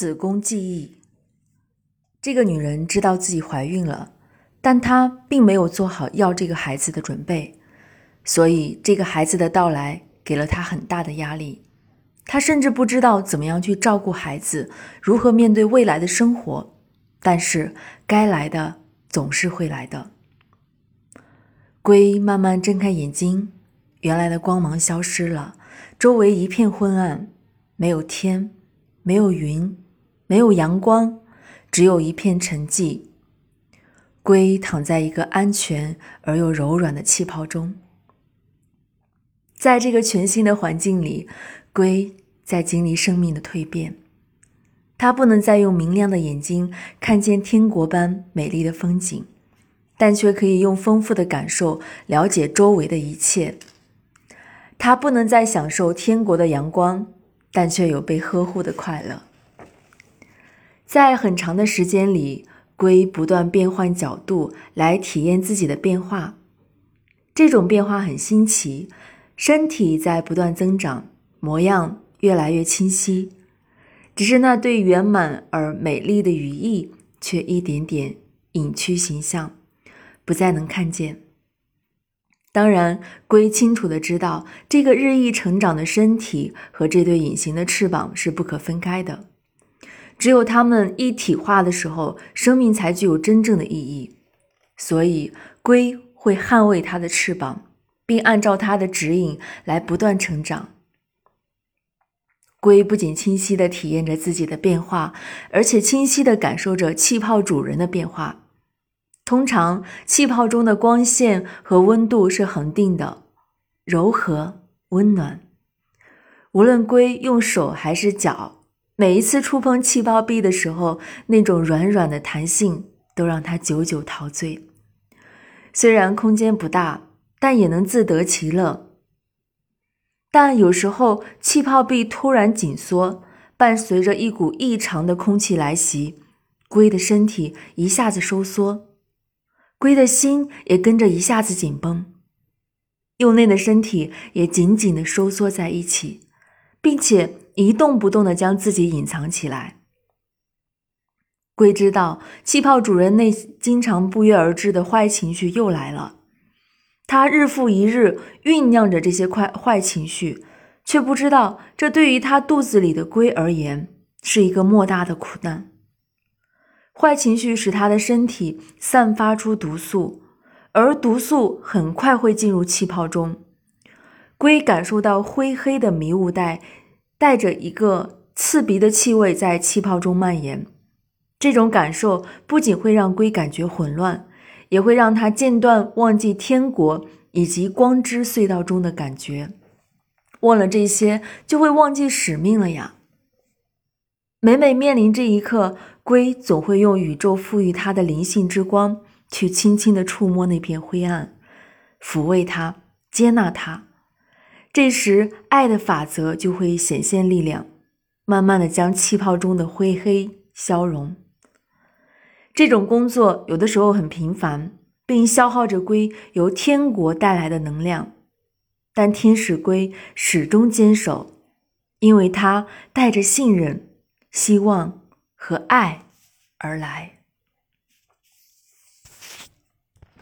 子宫记忆。这个女人知道自己怀孕了，但她并没有做好要这个孩子的准备，所以这个孩子的到来给了她很大的压力。她甚至不知道怎么样去照顾孩子，如何面对未来的生活。但是该来的总是会来的。龟慢慢睁开眼睛，原来的光芒消失了，周围一片昏暗，没有天。没有云，没有阳光，只有一片沉寂。龟躺在一个安全而又柔软的气泡中，在这个全新的环境里，龟在经历生命的蜕变。它不能再用明亮的眼睛看见天国般美丽的风景，但却可以用丰富的感受了解周围的一切。它不能再享受天国的阳光。但却有被呵护的快乐。在很长的时间里，龟不断变换角度来体验自己的变化。这种变化很新奇，身体在不断增长，模样越来越清晰。只是那对圆满而美丽的羽翼却一点点隐去形象，不再能看见。当然，龟清楚的知道，这个日益成长的身体和这对隐形的翅膀是不可分开的。只有它们一体化的时候，生命才具有真正的意义。所以，龟会捍卫它的翅膀，并按照它的指引来不断成长。龟不仅清晰的体验着自己的变化，而且清晰的感受着气泡主人的变化。通常，气泡中的光线和温度是恒定的，柔和温暖。无论龟用手还是脚，每一次触碰气泡壁的时候，那种软软的弹性都让他久久陶醉。虽然空间不大，但也能自得其乐。但有时候，气泡壁突然紧缩，伴随着一股异常的空气来袭，龟的身体一下子收缩。龟的心也跟着一下子紧绷，幼嫩的身体也紧紧的收缩在一起，并且一动不动的将自己隐藏起来。龟知道气泡主人内经常不约而至的坏情绪又来了，它日复一日酝酿着这些坏坏情绪，却不知道这对于它肚子里的龟而言是一个莫大的苦难。坏情绪使他的身体散发出毒素，而毒素很快会进入气泡中。龟感受到灰黑的迷雾带带着一个刺鼻的气味在气泡中蔓延。这种感受不仅会让龟感觉混乱，也会让他间断忘记天国以及光之隧道中的感觉。忘了这些，就会忘记使命了呀。每每面临这一刻。龟总会用宇宙赋予它的灵性之光，去轻轻地触摸那片灰暗，抚慰它，接纳它。这时，爱的法则就会显现力量，慢慢的将气泡中的灰黑消融。这种工作有的时候很平凡，并消耗着龟由天国带来的能量，但天使龟始终坚守，因为它带着信任、希望。和爱而来。